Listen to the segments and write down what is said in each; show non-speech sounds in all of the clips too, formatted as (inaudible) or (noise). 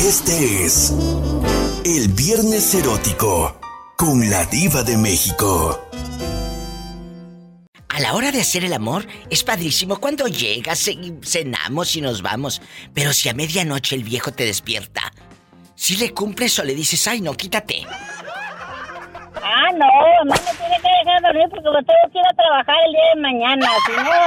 Este es el Viernes Erótico con la Diva de México. A la hora de hacer el amor es padrísimo cuando llegas, cenamos y nos vamos. Pero si a medianoche el viejo te despierta, si le cumples o le dices, ay no, quítate. Ah, no, mamá me tiene que dejar dormir porque usted quiero trabajar el día de mañana. Si no,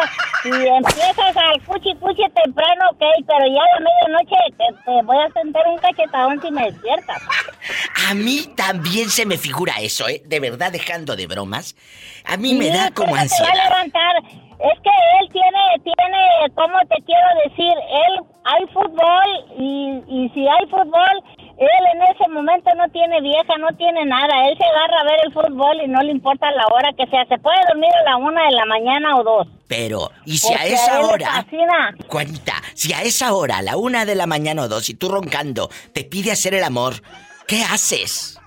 si empiezas al cuchi cuchi temprano, ok, pero ya a la medianoche te, voy a sentar un cachetadón si me despiertas. (laughs) A mí también se me figura eso, ¿eh? De verdad, dejando de bromas. A mí me da como ansiedad. va a levantar. Es que él tiene, tiene, ¿cómo te quiero decir? Él, hay fútbol y, y si hay fútbol, él en ese momento no tiene vieja, no tiene nada. Él se agarra a ver el fútbol y no le importa la hora que sea. Se puede dormir a la una de la mañana o dos. Pero, ¿y si a esa hora... Juanita, si a esa hora, a la una de la mañana o dos, y tú roncando, te pide hacer el amor, ¿qué haces?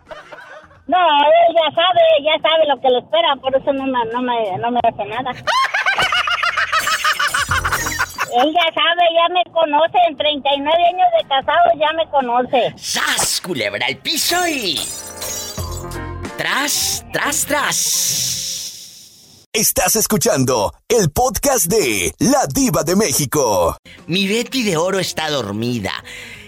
No, él ya sabe, ya sabe lo que le espera, por eso no me, no me, no me hace nada. (laughs) Él ya sabe, ya me conoce. En 39 años de casado ya me conoce. ¡Sas, culebra el piso y... Tras, tras, tras. Estás escuchando el podcast de La Diva de México. Mi Betty de Oro está dormida.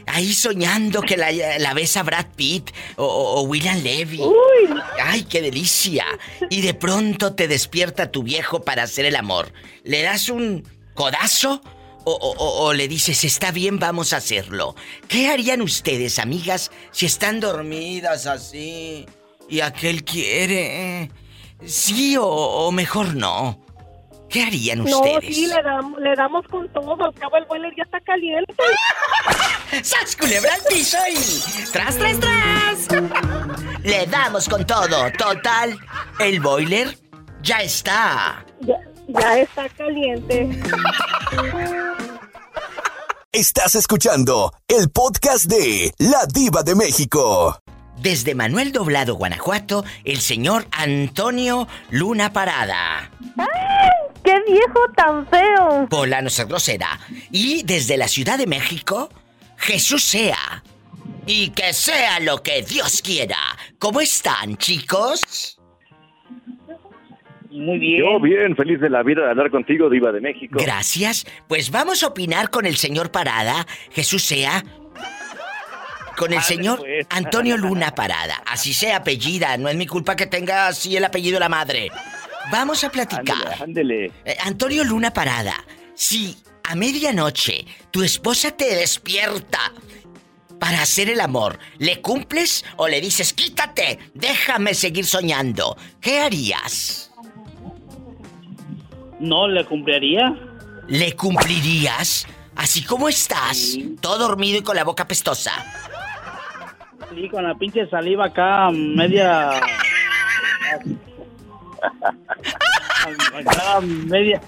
Ahí soñando que la, la besa Brad Pitt o, o William Levy. Uy. ¡Ay, qué delicia! Y de pronto te despierta tu viejo para hacer el amor. Le das un codazo o, le dices, está bien, vamos a hacerlo. ¿Qué harían ustedes, amigas, si están dormidas así y aquel quiere? Sí o, mejor no. ¿Qué harían ustedes? No, sí, le, damos, le damos con todo. Al cabo el boiler ya está caliente. (laughs) ¡Sas culebra piso ¡Tras, tras, tras! (laughs) le damos con todo. Total, el boiler ya está. Ya está caliente. Estás escuchando el podcast de La Diva de México. Desde Manuel Doblado, Guanajuato, el señor Antonio Luna Parada. ¡Ay! ¡Qué viejo tan feo! Pola no ser grosera. Y desde la Ciudad de México, Jesús sea. Y que sea lo que Dios quiera. ¿Cómo están, chicos? Muy bien. Yo bien, feliz de la vida de hablar contigo, Diva de México. Gracias. Pues vamos a opinar con el señor Parada, Jesús sea. Con el señor pues. Antonio (laughs) Luna Parada. Así sea apellida, no es mi culpa que tenga así el apellido de la madre. Vamos a platicar. Ándele, eh, Antonio Luna Parada, si a medianoche tu esposa te despierta para hacer el amor, ¿le cumples o le dices quítate, déjame seguir soñando? ¿Qué harías? No, ¿le cumpliría? ¿Le cumplirías? Así como estás, todo dormido y con la boca pestosa. Sí, con la pinche saliva acá, media... (laughs) acá, media...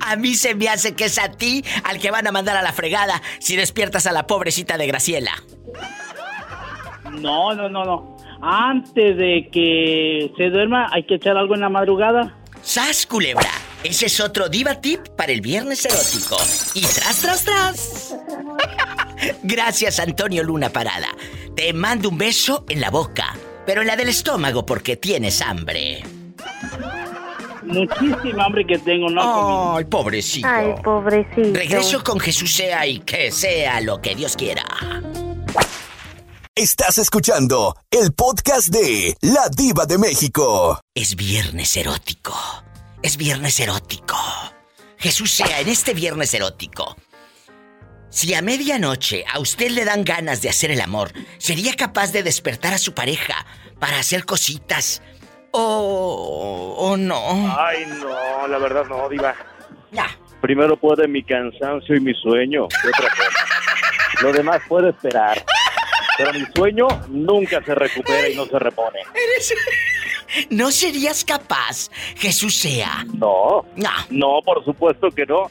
A mí se me hace que es a ti al que van a mandar a la fregada si despiertas a la pobrecita de Graciela. No, no, no, no. Antes de que se duerma, hay que echar algo en la madrugada. ¡Sas, culebra! Ese es otro diva tip para el viernes erótico. Y tras, tras, tras. (laughs) Gracias, Antonio Luna Parada. Te mando un beso en la boca, pero en la del estómago porque tienes hambre. Muchísima hambre que tengo, ¿no? Ay, pobrecito. Ay, pobrecito. Regreso con Jesús sea y que sea lo que Dios quiera. Estás escuchando el podcast de La Diva de México. Es viernes erótico. Es viernes erótico. Jesús sea, en este viernes erótico. Si a medianoche a usted le dan ganas de hacer el amor, ¿sería capaz de despertar a su pareja para hacer cositas? ¿O, o no? Ay, no, la verdad no, Diva. Ya. Primero puede mi cansancio y mi sueño. ¿Qué otra cosa? Lo demás puede esperar. Pero mi sueño nunca se recupera y no se repone. Eres... ¿No serías capaz, Jesús sea? No. No. No, por supuesto que no.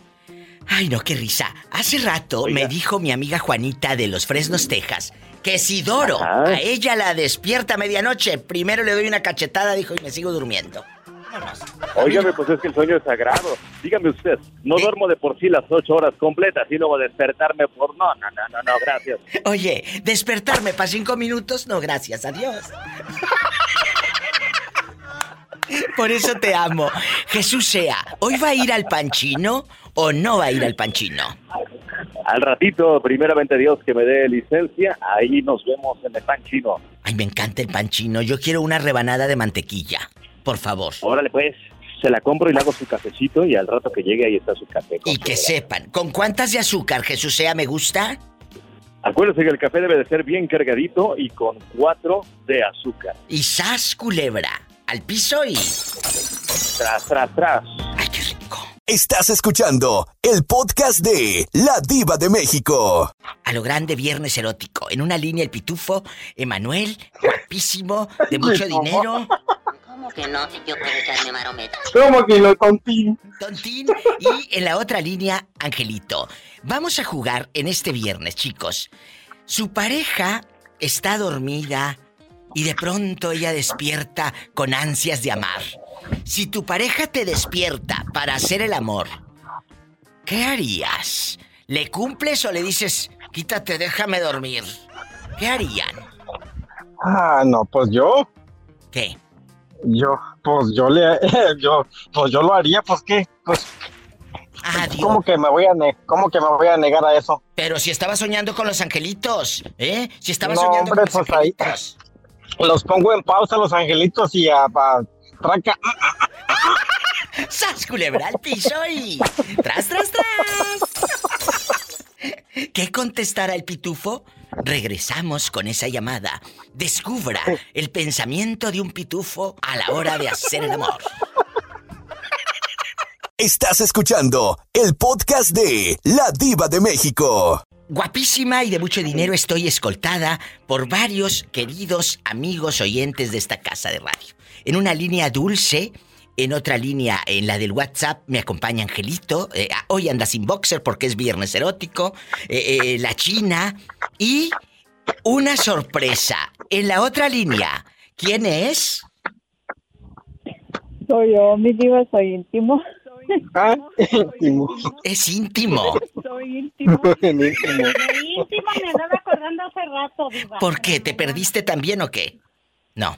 Ay, no, qué risa. Hace rato Oiga. me dijo mi amiga Juanita de los Fresnos, Texas, que si Doro Ajá. a ella la despierta a medianoche, primero le doy una cachetada, dijo, y me sigo durmiendo. Vámonos. Óigame, pues es que el sueño es sagrado. Dígame usted, no duermo de por sí las ocho horas completas y luego despertarme por... No, no, no, no, no, gracias. Oye, despertarme para cinco minutos, no, gracias, adiós. (laughs) Por eso te amo. Jesús sea, ¿hoy va a ir al panchino o no va a ir al panchino? Al ratito, primeramente Dios que me dé licencia, ahí nos vemos en el pan chino. Ay, me encanta el panchino. Yo quiero una rebanada de mantequilla. Por favor. Órale pues, se la compro y le hago su cafecito y al rato que llegue ahí está su café. Y que sepan, ¿con cuántas de azúcar, Jesús sea, me gusta? Acuérdese que el café debe de ser bien cargadito y con cuatro de azúcar. Y sas culebra. Al piso y. Tras, tras, tras. ¡Ay, qué rico! Estás escuchando el podcast de La Diva de México. A lo grande, viernes erótico. En una línea, el pitufo, Emanuel, guapísimo, de mucho dinero, ¿Cómo que no? Si yo puedo echarme marometa. ¿Cómo que lo tontín? tontín. Y en la otra línea, Angelito. Vamos a jugar en este viernes, chicos. Su pareja está dormida y de pronto ella despierta con ansias de amar. Si tu pareja te despierta para hacer el amor, ¿qué harías? ¿Le cumples o le dices, quítate, déjame dormir? ¿Qué harían? Ah, no, pues yo, ¿Qué? yo, pues yo le, (laughs) yo, pues yo lo haría, pues qué, pues, Adiós. ¿cómo que me voy a, ne cómo que me voy a negar a eso? Pero si estaba soñando con los angelitos, ¿eh? Si estaba No, soñando hombre, con los pues ahí- angelitos. Los pongo en pausa los angelitos y a, a- tranca, ¡Sas, culebra al piso y... ¡Tras, tras, tras! ¿Qué contestará el pitufo? Regresamos con esa llamada. Descubra el pensamiento de un pitufo a la hora de hacer el amor. Estás escuchando el podcast de La Diva de México. Guapísima y de mucho dinero estoy escoltada por varios queridos amigos oyentes de esta casa de radio. En una línea dulce, en otra línea, en la del WhatsApp, me acompaña Angelito. eh, ah, hoy anda sin boxer porque es viernes erótico. eh, eh, la China. Y una sorpresa. En la otra línea, ¿quién es? Soy yo, mi diva, soy íntimo. Ah, (laughs) íntimo, Es íntimo. Soy íntimo. (laughs) íntimo. Me andaba acordando hace rato, Diva. ¿Por qué? ¿Te perdiste también o qué? No.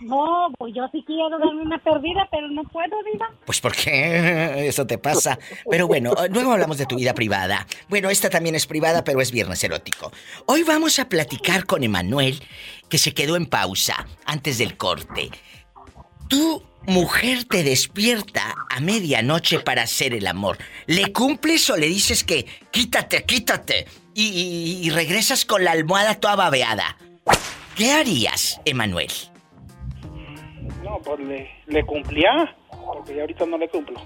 No, pues yo sí quiero darme una perdida, pero no puedo, Diva. Pues porque eso te pasa. Pero bueno, luego hablamos de tu vida privada. Bueno, esta también es privada, pero es viernes erótico. Hoy vamos a platicar con Emanuel, que se quedó en pausa antes del corte. Tu mujer te despierta a medianoche para hacer el amor. ¿Le cumples o le dices que quítate, quítate? Y, y- y regresas con la almohada toda babeada. ¿Qué harías, Emanuel? No, pues le, le cumplía, porque ya ahorita no le cumplo.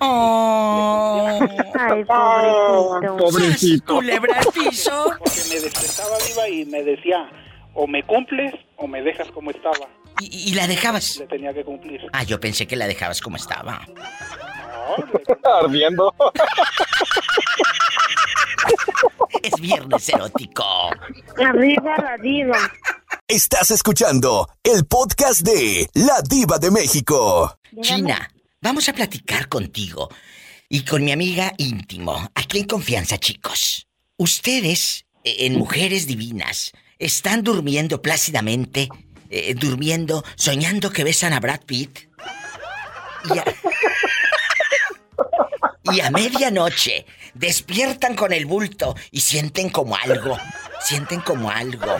Oh. (laughs) Ay, pobrecito. Pobrecito. Culebra al piso. Porque me despertaba viva y me decía, o me cumples o me dejas como estaba. ¿Y, y la dejabas? Le tenía que cumplir. Ah, yo pensé que la dejabas como estaba. No, (laughs) Ardiendo. (laughs) Es viernes erótico. Arriba la diva. Estás escuchando el podcast de La Diva de México. China, vamos a platicar contigo y con mi amiga íntimo. Aquí en confianza, chicos. Ustedes, eh, en Mujeres Divinas, están durmiendo plácidamente, eh, durmiendo, soñando que besan a Brad Pitt. Y a... y a medianoche despiertan con el bulto y sienten como algo. Sienten como algo.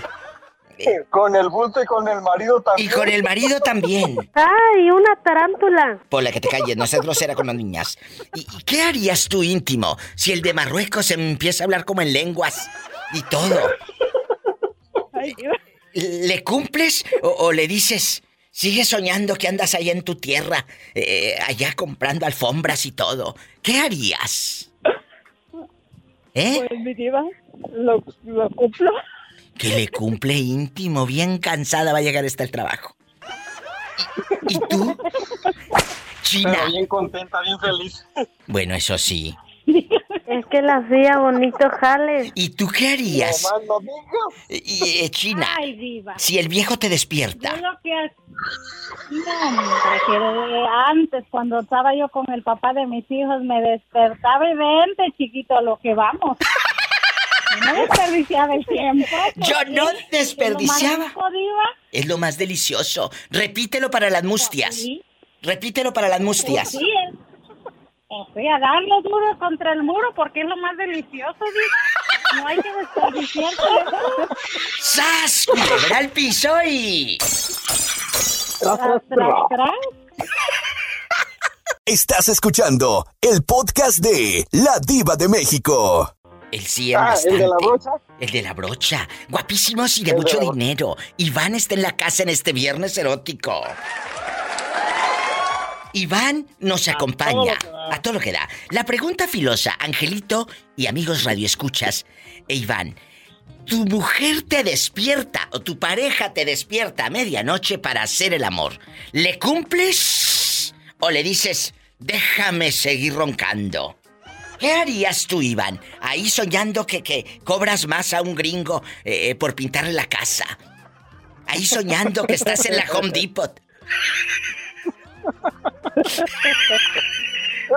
Con el bulto y con el marido Y también. con el marido también. Ay, una tarántula. Por la que te calles, no seas grosera con las niñas. ¿Y, y qué harías tú íntimo si el de Marruecos empieza a hablar como en lenguas y todo? Ay, Diva. ¿Le cumples o, o le dices, sigue soñando que andas allá en tu tierra, eh, allá comprando alfombras y todo? ¿Qué harías? ¿Eh? Pues mi diva, lo, lo cumplo. Que le cumple íntimo, bien cansada va a llegar hasta el trabajo. ¿Y, y tú? China. Pero bien contenta, bien feliz. Bueno, eso sí. (laughs) Es que la hacía bonito jales. ¿Y tú qué harías? No digas. Y, eh, China, Ay, Diva. si el viejo te Yo despierta. lo que, No, que antes, cuando estaba yo con el papá de mis hijos, me despertaba y vente, chiquito, a lo que vamos. (laughs) No desperdiciaba el tiempo. Yo no desperdiciaba. es lo más. Es lo más delicioso. Repítelo para las mustias. Sí. Repítelo para las mustias. Sí, es- o sea, darle duro contra el muro porque es lo más delicioso, diva. No hay que desperdiciar. ¡Sas! Culebra al piso y... Tras, tras, tras. Estás escuchando el podcast de La Diva de México. El sí Ah, ¿el de la bastante. brocha? El de la brocha. Guapísimos y de El mucho dinero. Iván está en la casa en este viernes erótico. Iván nos acompaña. A todo lo que da. La pregunta filosa, Angelito y amigos radioescuchas. E Iván, tu mujer te despierta o tu pareja te despierta a medianoche para hacer el amor. ¿Le cumples o le dices, déjame seguir roncando? ¿Qué harías tú, Iván? Ahí soñando que, que cobras más a un gringo eh, eh, por pintarle la casa. Ahí soñando que estás en la Home Depot.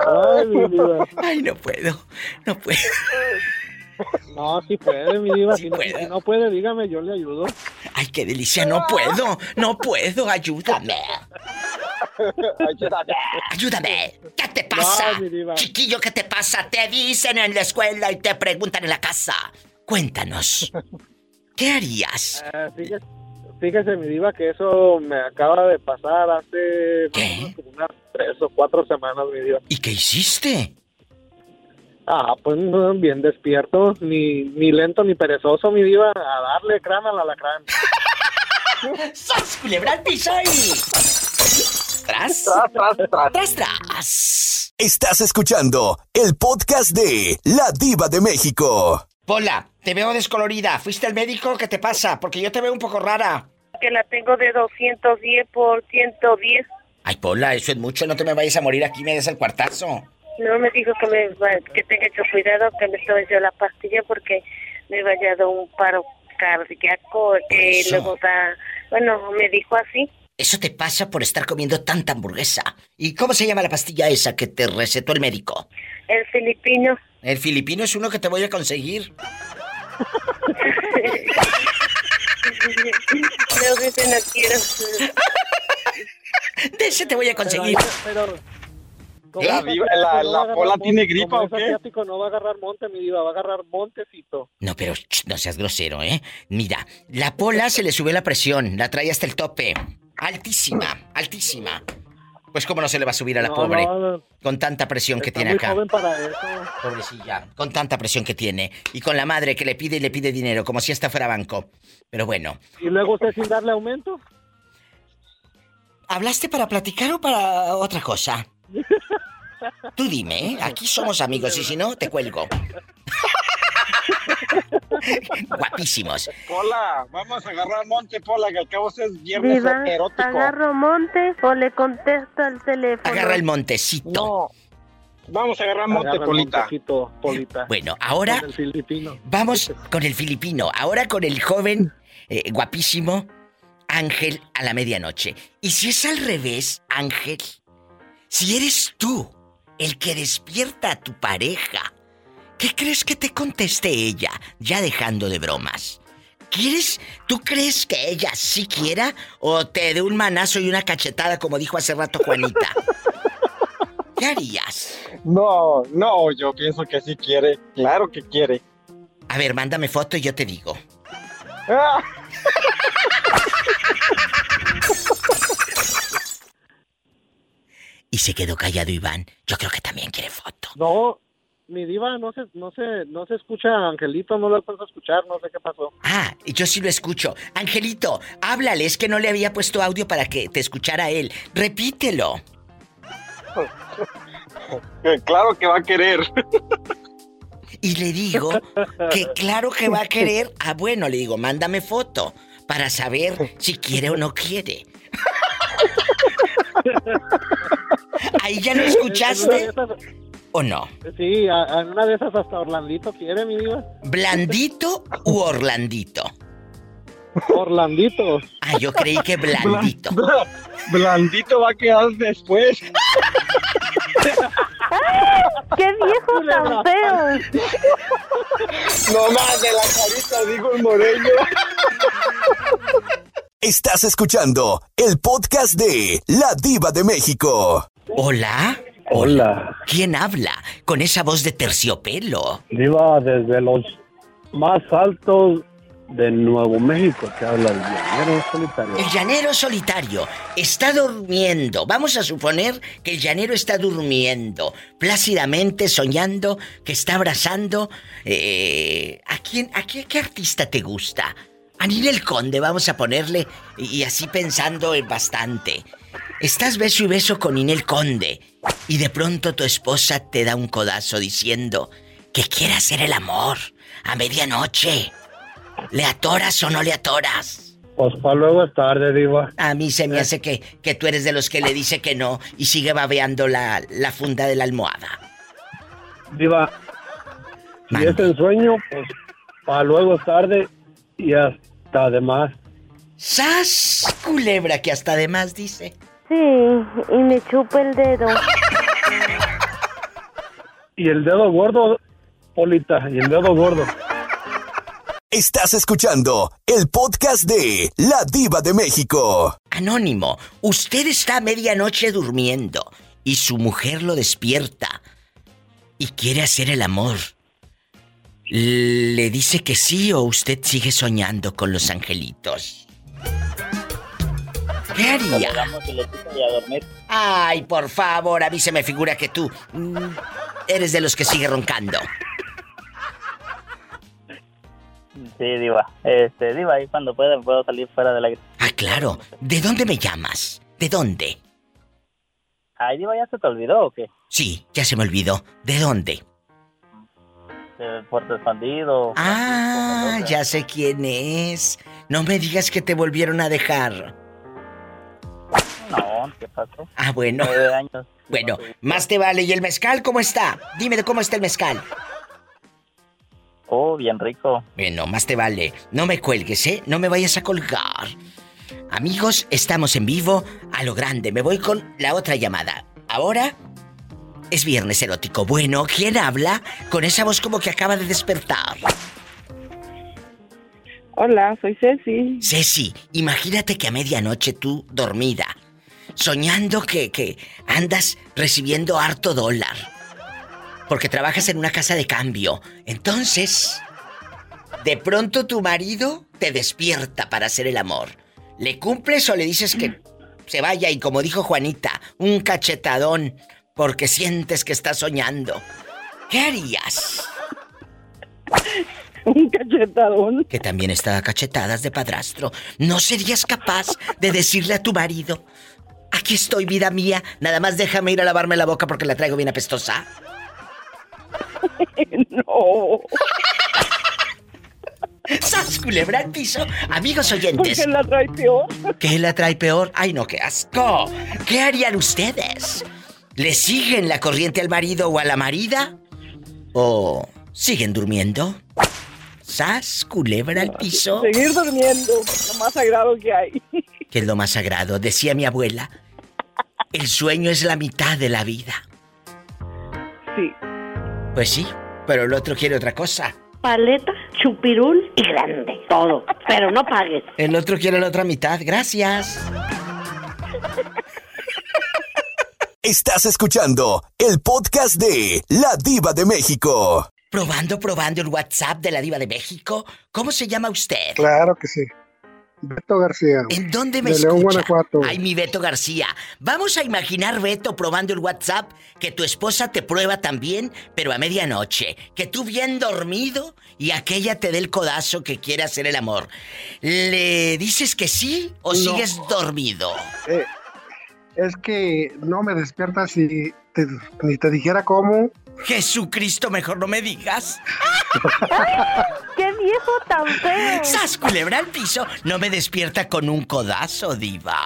Ay, mi diva. Ay, no puedo. No puedo. No, sí puede, mi diva. Sí si, no, puede. si no puede, dígame, yo le ayudo. Ay, qué delicia. No puedo. No puedo. Ayúdame. Ayúdame. Ayúdame. ¿Qué te pasa? No. Chiquillo, ¿qué te pasa? Te dicen en la escuela y te preguntan en la casa. Cuéntanos. ¿Qué harías? Fíjese, fíjese, mi diva, que eso me acaba de pasar hace ¿Qué? unas tres o cuatro semanas, mi diva. ¿Y qué hiciste? Ah, pues no, bien despierto, ni, ni lento ni perezoso, mi diva, a darle crán al alacrán. (laughs) ¡Sas! Culebra al piso y... ¿Tras? Tras, tras, tras. ¡Tras, tras! Estás escuchando el podcast de La Diva de México. Pola, te veo descolorida. ¿Fuiste al médico? ¿Qué te pasa? Porque yo te veo un poco rara. Que la tengo de 210 por 110. Ay, Pola, eso es mucho. No te me vayas a morir aquí, me des el cuartazo. No me dijo que me que tenga mucho cuidado, que me tome yo la pastilla porque me vaya a dar un paro cardíaco, que Eso. luego da... Bueno, me dijo así. Eso te pasa por estar comiendo tanta hamburguesa. ¿Y cómo se llama la pastilla esa que te recetó el médico? El filipino. El filipino es uno que te voy a conseguir. No, ese no quiero. (laughs) De ese te voy a conseguir. Pero, como La diva- no la Pola monte, tiene gripa, como ¿o es qué? asiático, no va a agarrar monte, mi diva, va a agarrar montecito. No, pero ch, no seas grosero, ¿eh? Mira, la pola se le subió la presión, la trae hasta el tope. Altísima, altísima. Pues cómo no se le va a subir a la No, pobre no, con tanta presión que tiene muy acá. joven para eso. Pobrecilla, con tanta presión que tiene. Y con la madre que le pide y le pide dinero, como si esta fuera banco. Pero bueno, Y luego usted sin darle aumento. ¿hablaste para platicar o para otra cosa? (laughs) Tú dime, ¿eh? Aquí somos amigos y si no, te cuelgo. (laughs) Guapísimos. Pola, vamos a agarrar monte, Pola, que al cabo es viernes Diva, erótico. ¿agarro monte o le contesto al teléfono? Agarra el montecito. No. Vamos a agarrar monte, Agarra Polita. montecito, Polita. Bueno, ahora Con el filipino. vamos con el filipino. Ahora con el joven eh, guapísimo Ángel a la medianoche. Y si es al revés, Ángel, si eres tú el que despierta a tu pareja, ¿qué crees que te conteste ella? Ya dejando de bromas. ¿Quieres? ¿Tú crees que ella sí quiera o te dé un manazo y una cachetada como dijo hace rato Juanita? ¿Qué harías? No, no, yo pienso que sí quiere. Claro que quiere. A ver, mándame foto y yo te digo. Ah, (laughs) Y se quedó callado Iván. Yo creo que también quiere foto. No, mi diva, no se, no se, no se escucha, Angelito, no lo alcanzo a escuchar, no sé qué pasó. Ah, yo sí lo escucho. Angelito, háblale, es que no le había puesto audio para que te escuchara él. Repítelo. claro que va a querer. Y le digo que claro que va a querer. Ah, bueno, le digo, mándame foto para saber si quiere o no quiere. (laughs) ¿Ahí ya lo escuchaste o no? sí, a- en una de esas hasta Orlandito quiere, mi diva. ¿Blandito u Orlandito? Orlandito. Ah, yo creí que blandito. Bla- blandito va a quedar después. (laughs) ¡Qué viejo tan feo! No más de la carita, dijo el moreño. Estás escuchando el podcast de La Diva de México. Hola. Hola. ¿Quién habla con esa voz de terciopelo? Diva, desde los más altos de Nuevo México te habla el llanero solitario. El llanero solitario está durmiendo. Vamos a suponer que el llanero está durmiendo, plácidamente soñando que está abrazando. eh, ¿A quién, a qué, qué artista te gusta? A Ninel Conde, vamos a ponerle, y, y así pensando en bastante. Estás beso y beso con Ninel Conde, y de pronto tu esposa te da un codazo diciendo que quiere hacer el amor a medianoche. ¿Le atoras o no le atoras? Pues para luego es tarde, Diva. A mí se me hace que, que tú eres de los que le dice que no y sigue babeando la, la funda de la almohada. Diva, si es en sueño, pues para luego es tarde y hasta además. ¡Sas! Culebra que hasta además dice. Sí, y me chupa el dedo. Y el dedo gordo, Polita, y el dedo gordo. Estás escuchando el podcast de La Diva de México. Anónimo, usted está a medianoche durmiendo y su mujer lo despierta y quiere hacer el amor. ¿Le dice que sí o usted sigue soñando con los angelitos? ¿Qué haría? y a dormir. Ay, por favor, a mí se me figura que tú mm, eres de los que sigue roncando. Sí, Diva. Este, Diva, ahí cuando pueda puedo salir fuera del aire. Ah, claro. ¿De dónde me llamas? ¿De dónde? Ay, Diva, ¿ya se te olvidó o qué? Sí, ya se me olvidó. ¿De dónde? De Puerto Expandido. Ah, ya sé quién es. No me digas que te volvieron a dejar. No, ¿qué pasó? Ah, bueno. Nueve años. Bueno, más te vale. ¿Y el mezcal cómo está? Dime de cómo está el mezcal. Oh, bien rico. Bueno, más te vale. No me cuelgues, ¿eh? No me vayas a colgar. Amigos, estamos en vivo a lo grande. Me voy con la otra llamada. Ahora es viernes erótico. Bueno, ¿quién habla con esa voz como que acaba de despertar? Hola, soy Ceci. Ceci, imagínate que a medianoche tú dormida, soñando que, que andas recibiendo harto dólar. Porque trabajas en una casa de cambio. Entonces, de pronto tu marido te despierta para hacer el amor. ¿Le cumples o le dices que se vaya y como dijo Juanita, un cachetadón porque sientes que está soñando? ¿Qué harías? Un cachetadón. Que también está a cachetadas de padrastro. ¿No serías capaz de decirle a tu marido, aquí estoy, vida mía, nada más déjame ir a lavarme la boca porque la traigo bien apestosa? (laughs) no. (laughs) ¡Sas, culebra al piso! Amigos oyentes. ¿Por qué la trae peor? ¿Qué la trae peor? ¡Ay, no, qué asco! ¿Qué harían ustedes? ¿Le siguen la corriente al marido o a la marida? ¿O siguen durmiendo? ¿Sas, culebra al piso? Seguir durmiendo, lo más sagrado que hay. Que es lo más sagrado, decía mi abuela. El sueño es la mitad de la vida. Sí. Pues sí, pero el otro quiere otra cosa. Paleta, chupirul y grande. Todo. Pero no pagues. El otro quiere la otra mitad. Gracias. Estás escuchando el podcast de La Diva de México. Probando, probando el WhatsApp de la Diva de México. ¿Cómo se llama usted? Claro que sí. Beto García. ¿En dónde me de escucha? León, Guanajuato. Ay, mi Beto García. Vamos a imaginar, Beto, probando el WhatsApp, que tu esposa te prueba también, pero a medianoche. Que tú bien dormido y aquella te dé el codazo que quiere hacer el amor. ¿Le dices que sí o No. sigues dormido? Eh, es que no me despiertas si te, ni te dijera cómo. Jesucristo, mejor no me digas. (laughs) ¡Qué viejo tan feo! ¡Sas, culebra al piso! No me despierta con un codazo, diva.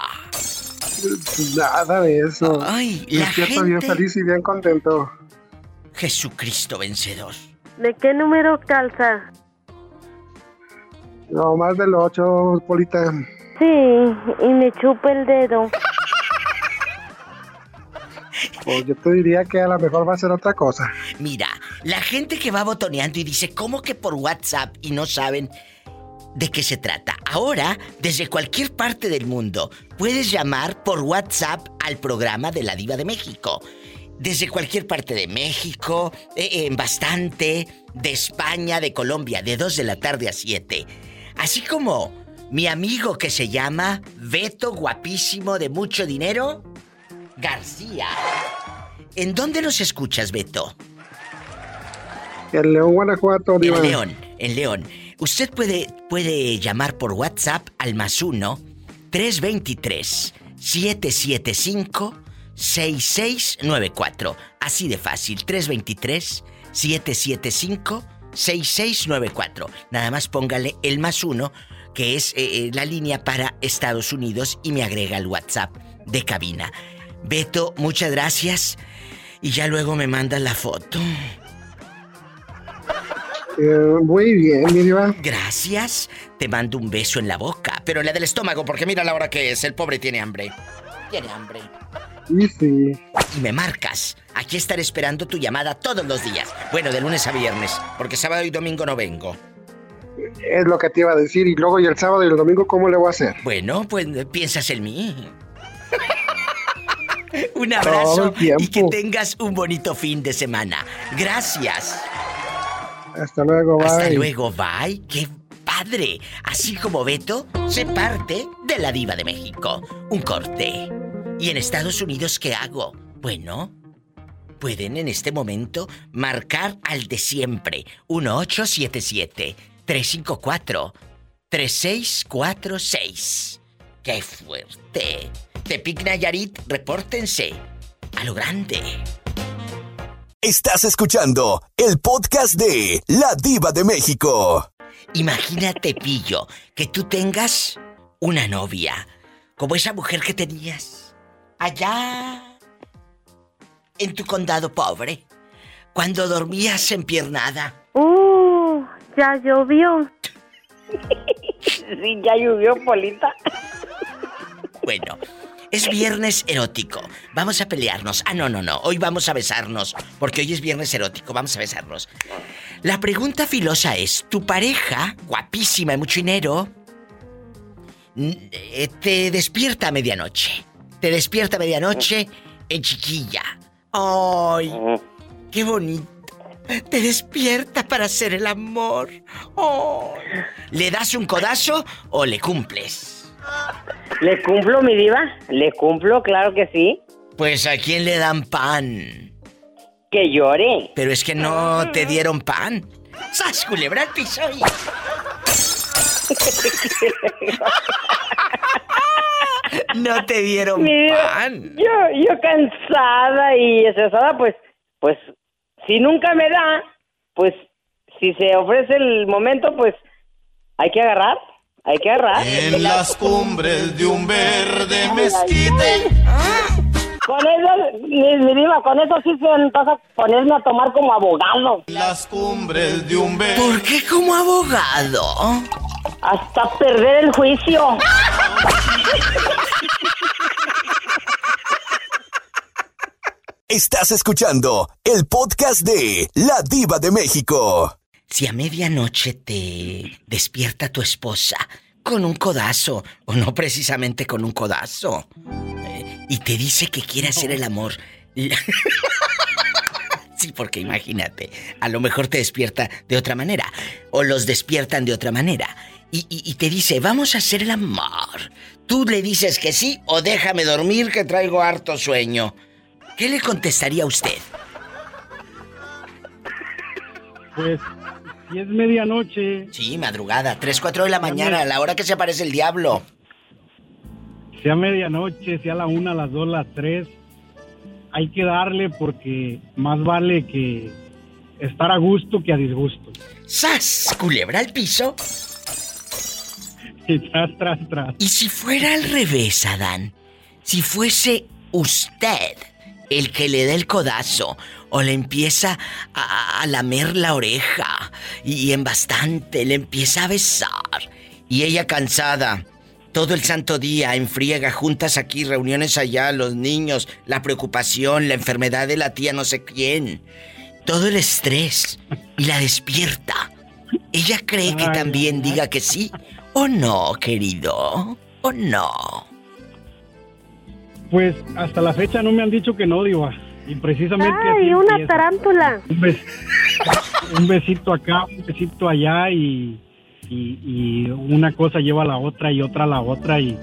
Nada de eso. Ay, la Despierto bien gente- feliz y bien contento. Jesucristo vencedor. ¿De qué número calza? No, más del 8, Polita. Sí, y me chupa el dedo. Pues yo te diría que a lo mejor va a ser otra cosa. Mira, la gente que va botoneando y dice, ¿cómo que por WhatsApp? Y no saben de qué se trata. Ahora, desde cualquier parte del mundo, puedes llamar por WhatsApp al programa de la Diva de México. Desde cualquier parte de México, eh, en bastante, de España, de Colombia, de 2 de la tarde a 7. Así como mi amigo que se llama Beto, guapísimo, de mucho dinero, García. ¿En dónde nos escuchas, Beto? En León, Guanajuato. En León, en León. Usted puede, puede llamar por WhatsApp al más 1 323 775 6694. Así de fácil, 323 775 6694. Nada más póngale el más 1, que es eh, eh, la línea para Estados Unidos y me agrega el WhatsApp de cabina. Beto, muchas gracias. Y ya luego me manda la foto. Eh, muy bien, mi diva. Gracias. Te mando un beso en la boca, pero en la del estómago, porque mira la hora que es. El pobre tiene hambre. Tiene hambre. Sí, sí. Y me marcas. Aquí estaré esperando tu llamada todos los días. Bueno, de lunes a viernes, porque sábado y domingo no vengo. Es lo que te iba a decir. Y luego, y el sábado y el domingo, ¿cómo le voy a hacer? Bueno, pues piensas en mí. (laughs) un abrazo y que tengas un bonito fin de semana. Gracias. Hasta luego, bye. Hasta luego, bye. ¡Qué padre! Así como Beto se parte de la diva de México. Un corte. ¿Y en Estados Unidos qué hago? Bueno, pueden en este momento marcar al de siempre. 1877-354-3646. ¡Qué fuerte! Tepic Nayarit, repórtense. A lo grande. Estás escuchando el podcast de La Diva de México. Imagínate, Pillo, que tú tengas una novia, como esa mujer que tenías allá en tu condado pobre, cuando dormías empiernada. Uh, ya llovió. (laughs) Sí, ya llovió, Polita. Bueno, es viernes erótico. Vamos a pelearnos. Ah, no, no, no. Hoy vamos a besarnos. Porque hoy es viernes erótico. Vamos a besarnos. La pregunta filosa es: ¿tu pareja, guapísima y mucho dinero, eh, te despierta a medianoche? Te despierta a medianoche en chiquilla. ¡Ay! ¡Qué bonito! Te despierta para hacer el amor. ¿Le das un codazo o le cumples? ¿Le cumplo, mi diva? ¿Le cumplo? Claro que sí. Pues a quién le dan pan. Que llore. Pero es que no te dieron pan. ¡Sas, culebra al piso! (laughs) No te dieron pan. Yo, yo cansada y estresada, pues, pues, si nunca me da, pues, si se ofrece el momento, pues, hay que agarrar, hay que agarrar. En las cumbres de un verde mezquite. Con eso, mi, mi diva, con eso sí se antoja ponerme a tomar como abogado. Las cumbres de un verde. ¿Por qué como abogado? Hasta perder el juicio. Estás escuchando el podcast de La Diva de México. Si a medianoche te despierta tu esposa con un codazo, o no precisamente con un codazo, eh, y te dice que quiere hacer el amor. (laughs) sí, porque imagínate, a lo mejor te despierta de otra manera, o los despiertan de otra manera, y, y- y te dice, vamos a hacer el amor. Tú le dices que sí, o déjame dormir que traigo harto sueño. ¿Qué le contestaría a usted? Pues, si es medianoche, Sí, madrugada, 3, 4 de la mañana, a la hora que se aparece el diablo. sea medianoche, sea la una, las dos, las tres, hay que darle porque más vale que estar a gusto que a disgusto. ¡Sas! Culebra al piso. Y tras, tras, tras. Y si fuera al revés, Adán, si fuese usted el que le da el codazo o le empieza a, a lamer la oreja y en bastante le empieza a besar y ella cansada. Todo el santo día en friega, juntas aquí, reuniones allá, los niños, la preocupación, la enfermedad de la tía no sé quién. Todo el estrés y la despierta. ¿Ella cree que también diga que sí o no, querido? ¿O no? Pues hasta la fecha no me han dicho que no, Diva. Y precisamente ¡Ay, una empieza. tarántula! Un, bes- un besito acá, un besito allá y, y, y una cosa lleva a la otra y otra a la otra y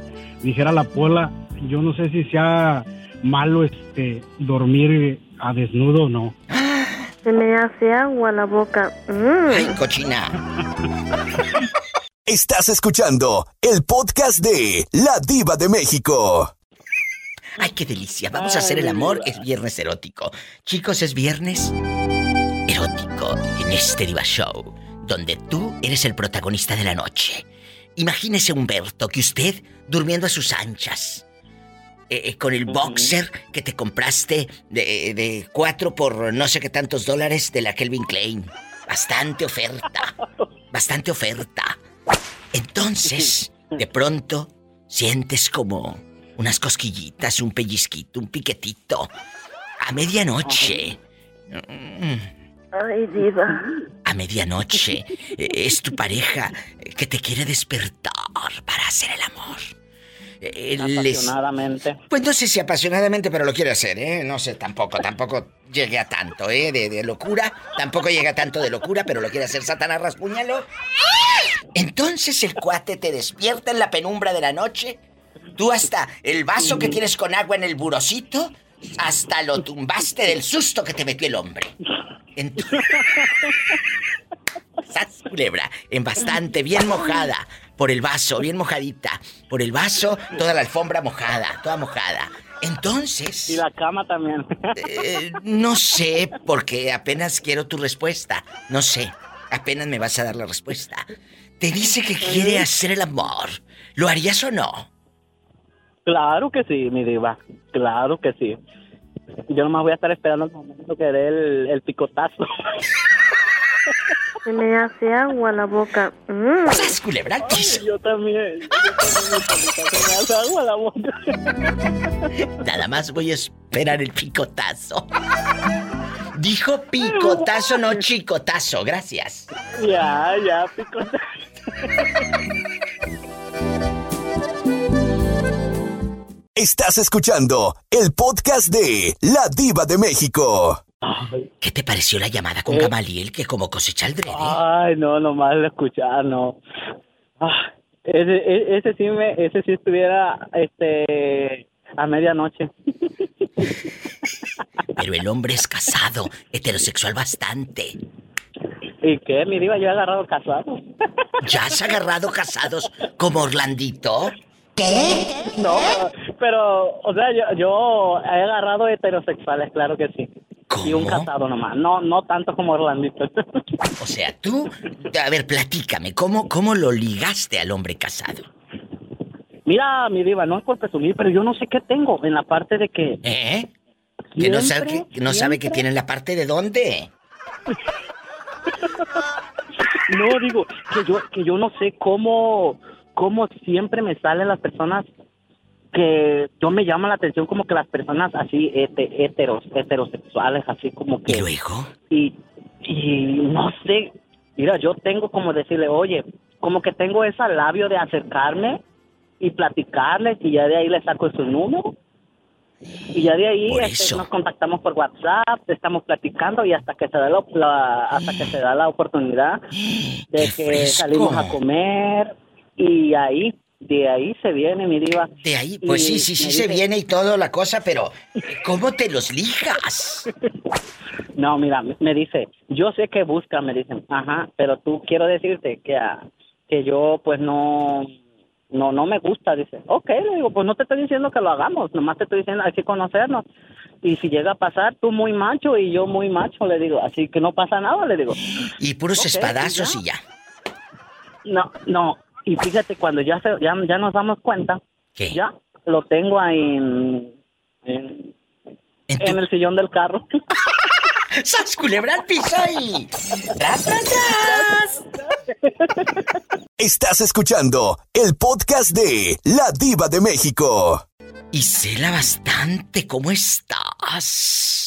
dijera la pola, yo no sé si sea malo este dormir a desnudo o no. Se me hace agua la boca. Mm. ¡Ay, cochina! Estás escuchando el podcast de La Diva de México. ¡Ay, qué delicia! Vamos a hacer el amor. Es viernes erótico. Chicos, es viernes erótico en este Diva Show, donde tú eres el protagonista de la noche. Imagínese, Humberto, que usted durmiendo a sus anchas. eh, eh, con el boxer que te compraste de, de cuatro por no sé qué tantos dólares de la Kelvin Klein. Bastante oferta. (laughs) Bastante oferta. Entonces, de pronto, sientes como unas cosquillitas, un pellizquito, un piquetito. A medianoche. Ay, diva. A medianoche. Es tu pareja que te quiere despertar para hacer el amor. Les- Apasionadamente. Pues no sé si apasionadamente, pero lo quiere hacer, ¿eh? No sé, tampoco, tampoco llegue a tanto, ¿eh? De, de locura. Tampoco llega a tanto de locura, pero lo quiere hacer Satanás Raspuñalo. Entonces el cuate te despierta en la penumbra de la noche. Tú hasta el vaso que tienes con agua en el burocito, hasta lo tumbaste del susto que te metió el hombre. Ent- ¡Sas, (laughs) culebra! En bastante, bien mojada. Por el vaso, bien mojadita. Por el vaso, toda la alfombra mojada, toda mojada. Entonces. Y la cama también. eh, no sé, porque apenas quiero tu respuesta. No sé. Apenas me vas a dar la respuesta. Te dice que quiere hacer el amor. ¿Lo harías o no? Claro que sí, mi diva. Claro que sí. Yo nomás voy a estar esperando el momento que dé el, el picotazo. Se me hace agua la boca. Mm. ¡Sas, culebra! Yo también. Yo también, mi se me hace agua la boca. Nada más voy a esperar el picotazo. Dijo picotazo, no chicotazo. Gracias. Ya, ya, picotazo. Estás escuchando el podcast de La Diva de México. ¿Qué te pareció la llamada con Eh. Gamaliel que como cosecha el drede? Ay, no, nomás de escuchar, no. Ah, ese, e- ese sí me, ese sí estuviera, este, a medianoche. Pero el hombre es casado, heterosexual bastante. ¿Y qué? Mi diva, yo he agarrado casado. ¿Ya has agarrado casados como Orlandito? ¿Qué? No, pero, o sea, yo, yo he agarrado heterosexuales, claro que sí. Y un casado nomás, no, no tanto como Orlandito. O sea, tú, a ver, platícame, ¿cómo, cómo lo ligaste al hombre casado? Mira, mi diva, no es por presumir, pero yo no sé qué tengo en la parte de que... ¿Eh? Que no sabe, que, no sabe que tiene la parte de dónde. (laughs) No, digo, que yo, que yo no sé cómo, cómo siempre me salen las personas que yo me llama la atención como que las personas así hete- heteros, heterosexuales, así como que... ¿Y luego? Y, y no sé, mira, yo tengo como decirle, oye, como que tengo ese labio de acercarme y platicarles y ya de ahí le saco su número. Y ya de ahí este, nos contactamos por WhatsApp, estamos platicando y hasta que se da la, la- hasta que se da la oportunidad (gasps) de que fresco! salimos a comer y ahí de ahí se viene mi diva. De ahí, pues sí, sí, sí se viene y todo la cosa, pero (laughs) ¿cómo te los lijas? No, mira, me- dice, yo sé que busca, me dicen, ajá, pero tú quiero decirte que, ah, que yo pues no, no, no me gusta, dice, ok, le digo, pues no te estoy diciendo que lo hagamos, nomás te estoy diciendo, hay que conocernos. Y si llega a pasar, tú muy macho y yo muy macho, le digo, así que no pasa nada, le digo. Y puros espadazos y y ya. No, no, y fíjate, cuando ya, se, ya, ya nos damos cuenta, ya lo tengo ahí en, en, en el sillón del carro. (laughs) ¡Sas culebra al piso y... ¡Tras, tras, tras! Estás escuchando el podcast de La Diva de México. Isela bastante, ¿cómo estás?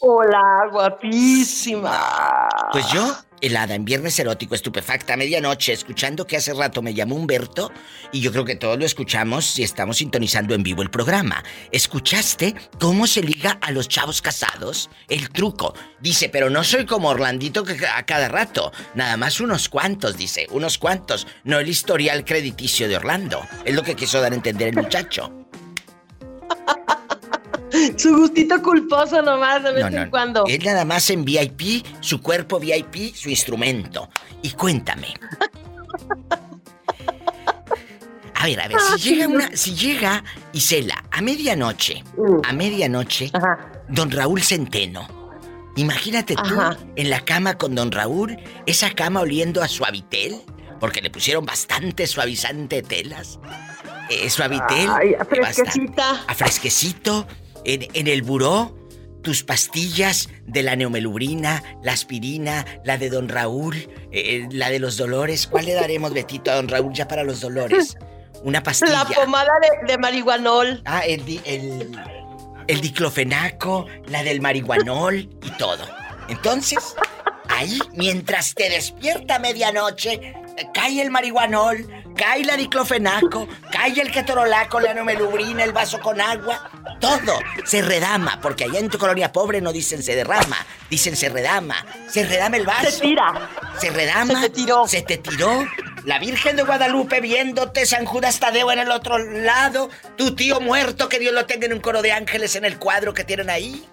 Hola, guapísima. Pues yo, helada en viernes erótico, estupefacta, medianoche, escuchando que hace rato me llamó Humberto y yo creo que todos lo escuchamos si estamos sintonizando en vivo el programa. ¿Escuchaste cómo se liga a los chavos casados? El truco. Dice, pero no soy como Orlandito que a cada rato. Nada más unos cuantos, dice, unos cuantos. No el historial crediticio de Orlando. Es lo que quiso dar a entender el muchacho. (laughs) Su gustito culposo nomás de vez No, no, en cuando. Él nada más en VIP, su cuerpo VIP, su instrumento. Y cuéntame. A ver, a ver, si llega una, si llega Isela a medianoche, a medianoche, don Raúl Centeno. Imagínate tú en la cama con don Raúl, esa cama oliendo a suavitel, porque le pusieron bastante suavizante telas. Eh, suavitel. Ay, bastante. fresquecita. A fresquecito. En, en el buró, tus pastillas de la neomelubrina, la aspirina, la de don Raúl, eh, la de los dolores. ¿Cuál le daremos, Betito, a don Raúl ya para los dolores? (laughs) Una pastilla. La pomada de, de marihuanol. Ah, el, el, el diclofenaco, la del marihuanol y todo. Entonces, ahí, mientras te despierta a medianoche, eh, cae el marihuanol, cae la diclofenaco, cae el ketorolaco, la nomelubrina, el vaso con agua, todo se redama, porque allá en tu colonia pobre no dicen se derrama, dicen se redama, se redama el vaso. Se tira. Se redama. Se te tiró. Se te tiró. La Virgen de Guadalupe viéndote, San Judas Tadeo en el otro lado, tu tío muerto, que Dios lo tenga en un coro de ángeles en el cuadro que tienen ahí.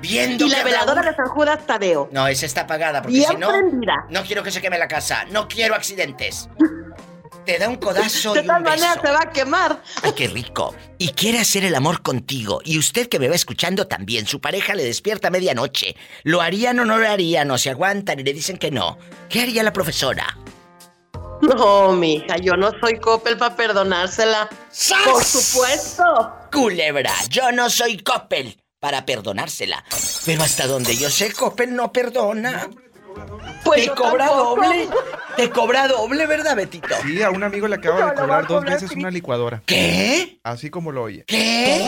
Viendo Y la veladora de San Judas Tadeo. No, esa está apagada, porque Bien si no. prendida. No quiero que se queme la casa. No quiero accidentes. (laughs) Te da un codazo De y un todas maneras beso. se va a quemar. Ay, qué rico. Y quiere hacer el amor contigo. Y usted que me va escuchando también, su pareja le despierta a medianoche. ¿Lo harían o no lo harían? O se aguantan y le dicen que no. ¿Qué haría la profesora? No, mija, yo no soy Coppel para perdonársela. Por supuesto. Culebra, yo no soy Coppel para perdonársela. Pero hasta donde yo sé, Coppel no perdona. Pues te cobra tampoco. doble. Te cobra doble, ¿verdad, Betito? Sí, a un amigo le acaba de cobrar dos veces una licuadora. ¿Qué? Así como lo oye. ¿Qué?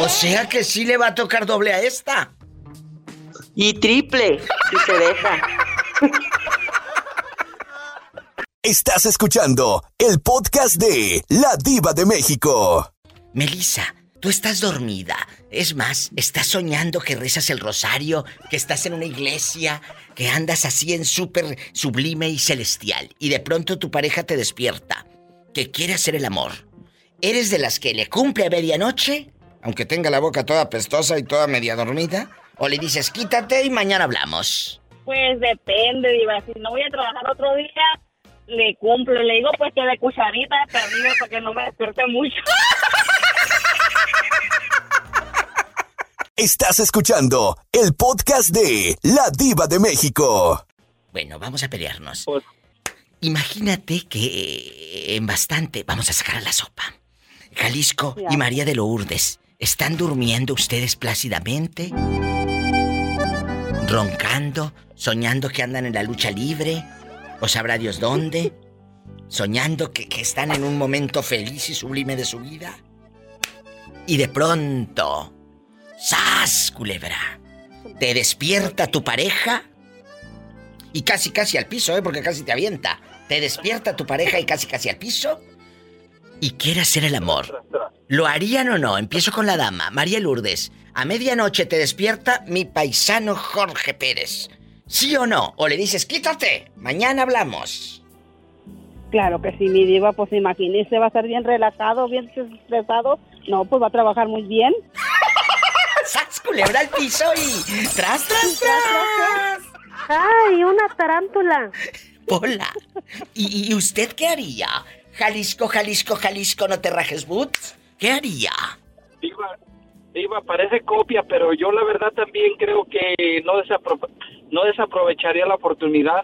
O sea que sí le va a tocar doble a esta. Y triple, si se deja. Estás escuchando el podcast de La Diva de México. Melissa, tú estás dormida. Es más, estás soñando que rezas el rosario, que estás en una iglesia, que andas así en súper sublime y celestial. Y de pronto tu pareja te despierta, que quiere hacer el amor. ¿Eres de las que le cumple a medianoche? Aunque tenga la boca toda pestosa y toda media dormida. ¿O le dices, quítate y mañana hablamos? Pues depende, Diva. Si no voy a trabajar otro día, le cumplo. Le digo, pues que de cucharita perdido para que no me despierte mucho. (laughs) Estás escuchando el podcast de La Diva de México. Bueno, vamos a pelearnos. Imagínate que en bastante vamos a sacar a la sopa. Jalisco y María de Lourdes, ¿están durmiendo ustedes plácidamente? ¿Roncando? ¿Soñando que andan en la lucha libre? ¿O sabrá Dios dónde? ¿Soñando que, que están en un momento feliz y sublime de su vida? Y de pronto, ¡sas, culebra! Te despierta tu pareja y casi casi al piso, ¿eh? Porque casi te avienta. Te despierta tu pareja y casi casi al piso y quiere hacer el amor. ¿Lo harían o no? Empiezo con la dama, María Lourdes. A medianoche te despierta mi paisano Jorge Pérez. ¿Sí o no? O le dices, quítate, mañana hablamos. Claro que sí, mi diva, pues imagínese, va a estar bien relajado, bien estresado. No, pues va a trabajar muy bien. ¡Sas, culebra al piso y tras, tras, tras! ¡Ay, una tarántula! Hola. ¿Y, y usted qué haría? Jalisco, Jalisco, Jalisco, no te rajes boots. ¿Qué haría? Diva, Diva, parece copia, pero yo la verdad también creo que no, desapro- no desaprovecharía la oportunidad.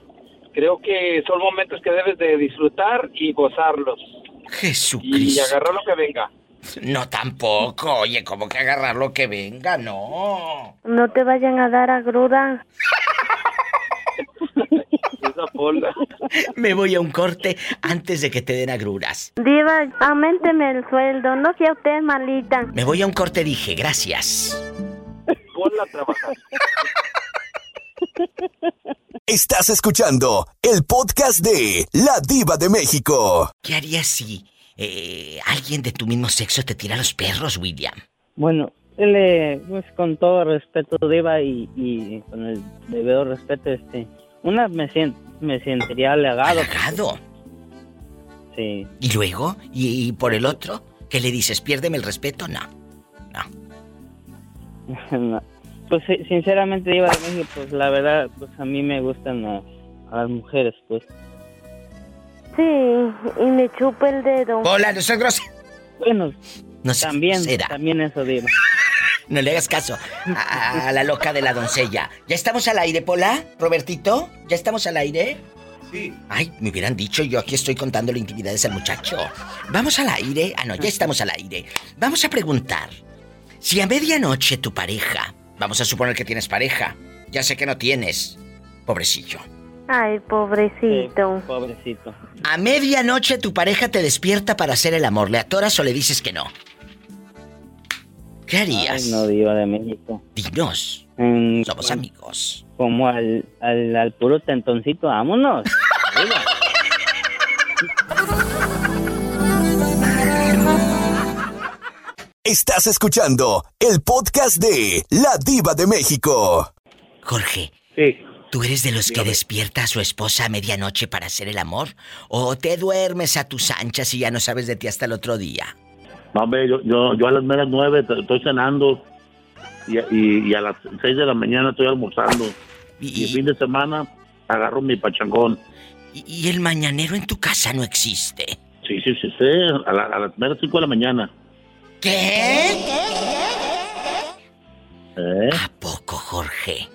Creo que son momentos que debes de disfrutar y gozarlos. Y Jesucristo. agarrar lo que venga. No, tampoco. Oye, ¿cómo que agarrar lo que venga? No. No te vayan a dar a gruda. Hola. (laughs) Me voy a un corte antes de que te den agruras. Diva, aumenteme el sueldo, no sea usted malita. Me voy a un corte, dije, gracias. Ponla a trabajar. (laughs) Estás escuchando el podcast de La Diva de México. ¿Qué harías si eh, alguien de tu mismo sexo te tira los perros, William? Bueno, le, pues con todo respeto, Diva, y, y con el debido respeto, este, una me, sien- me sentiría halagado. ¿Halagado? Sí. ¿Y luego? ¿Y, y por el otro? ¿Qué le dices? ¿Piérdeme el respeto? No. No. (laughs) Pues sinceramente, Diva de México, pues la verdad, pues a mí me gustan las, a las mujeres, pues. Sí, y me chupa el dedo. Hola, no seas grosero. Bueno, no sé, también, será. también eso, Diva. (laughs) No le hagas caso a, a la loca de la doncella. ¿Ya estamos al aire, Pola? ¿Robertito? ¿Ya estamos al aire? Sí. Ay, me hubieran dicho, yo aquí estoy contándole intimidades al muchacho. Vamos al aire. Ah, no, ya estamos al aire. Vamos a preguntar. Si a medianoche tu pareja, vamos a suponer que tienes pareja, ya sé que no tienes, pobrecillo. Ay, pobrecito. pobrecito. A medianoche tu pareja te despierta para hacer el amor, ¿le atoras o le dices que no? ¿Qué harías? Ay, no, Diva de México. Dinos. Mm, Somos bueno, amigos. Como al, al, al puro tentoncito, vámonos. Estás escuchando el podcast de La Diva de México. Jorge. Sí. ¿Tú eres de los que despierta a su esposa a medianoche para hacer el amor? ¿O te duermes a tus anchas y ya no sabes de ti hasta el otro día? No, hombre, yo, yo, yo a las meras nueve estoy cenando y, y- y a las seis de la mañana estoy almorzando. Y, el fin de semana agarro mi pachangón. ¿Y, y el mañanero en tu casa no existe? Sí, sí, sí, sí, a, la- a las meras cinco de la mañana. ¿Qué? ¿Eh? ¿A poco, Jorge?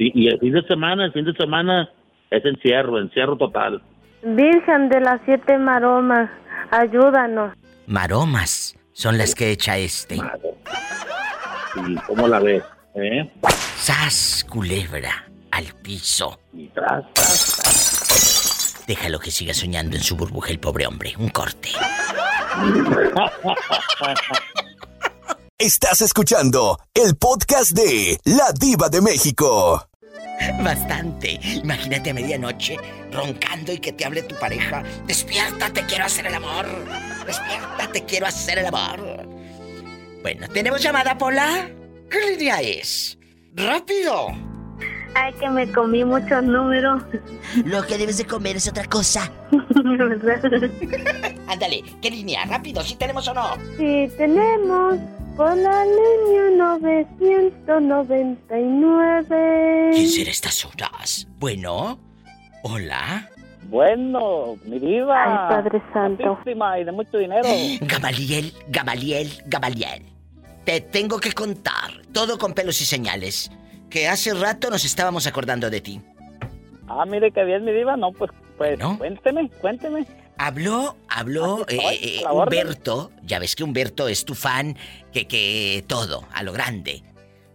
Sí, y el fin de semana, el fin de semana es encierro, encierro total. Virgen de las siete maromas, ayúdanos. Maromas son las que echa este. ¿Y cómo la ves? ¿Eh? Sas, culebra, al piso. tras, tras, Déjalo que siga soñando en su burbuja el pobre hombre. Un corte. (laughs) Estás escuchando el podcast de La Diva de México. (laughs) Bastante. Imagínate a medianoche roncando y que te hable tu pareja. Despierta, te quiero hacer el amor. Despierta, te quiero hacer el amor. Bueno, ¿tenemos llamada, Pola? ¿Qué línea es? ¡Rápido! Ay, que me comí muchos números. Lo que debes de comer es otra cosa. (laughs) (laughs) Ándale, ¿qué línea? Rápido, ¿sí tenemos o no? Sí, tenemos por la línea 999. ¿Quién será estas horas? Bueno, hola. Bueno, mi diva. Ay, Padre Santo. Y de mucho dinero. (gasps) Gamaliel, Gamaliel, Gamaliel. Te tengo que contar, todo con pelos y señales, que hace rato nos estábamos acordando de ti. Ah, mire que bien, mi diva. No, pues, pues, cuénteme, cuénteme. Habló, habló eh, eh. Humberto, ya ves que Humberto es tu fan, que, que todo, a lo grande.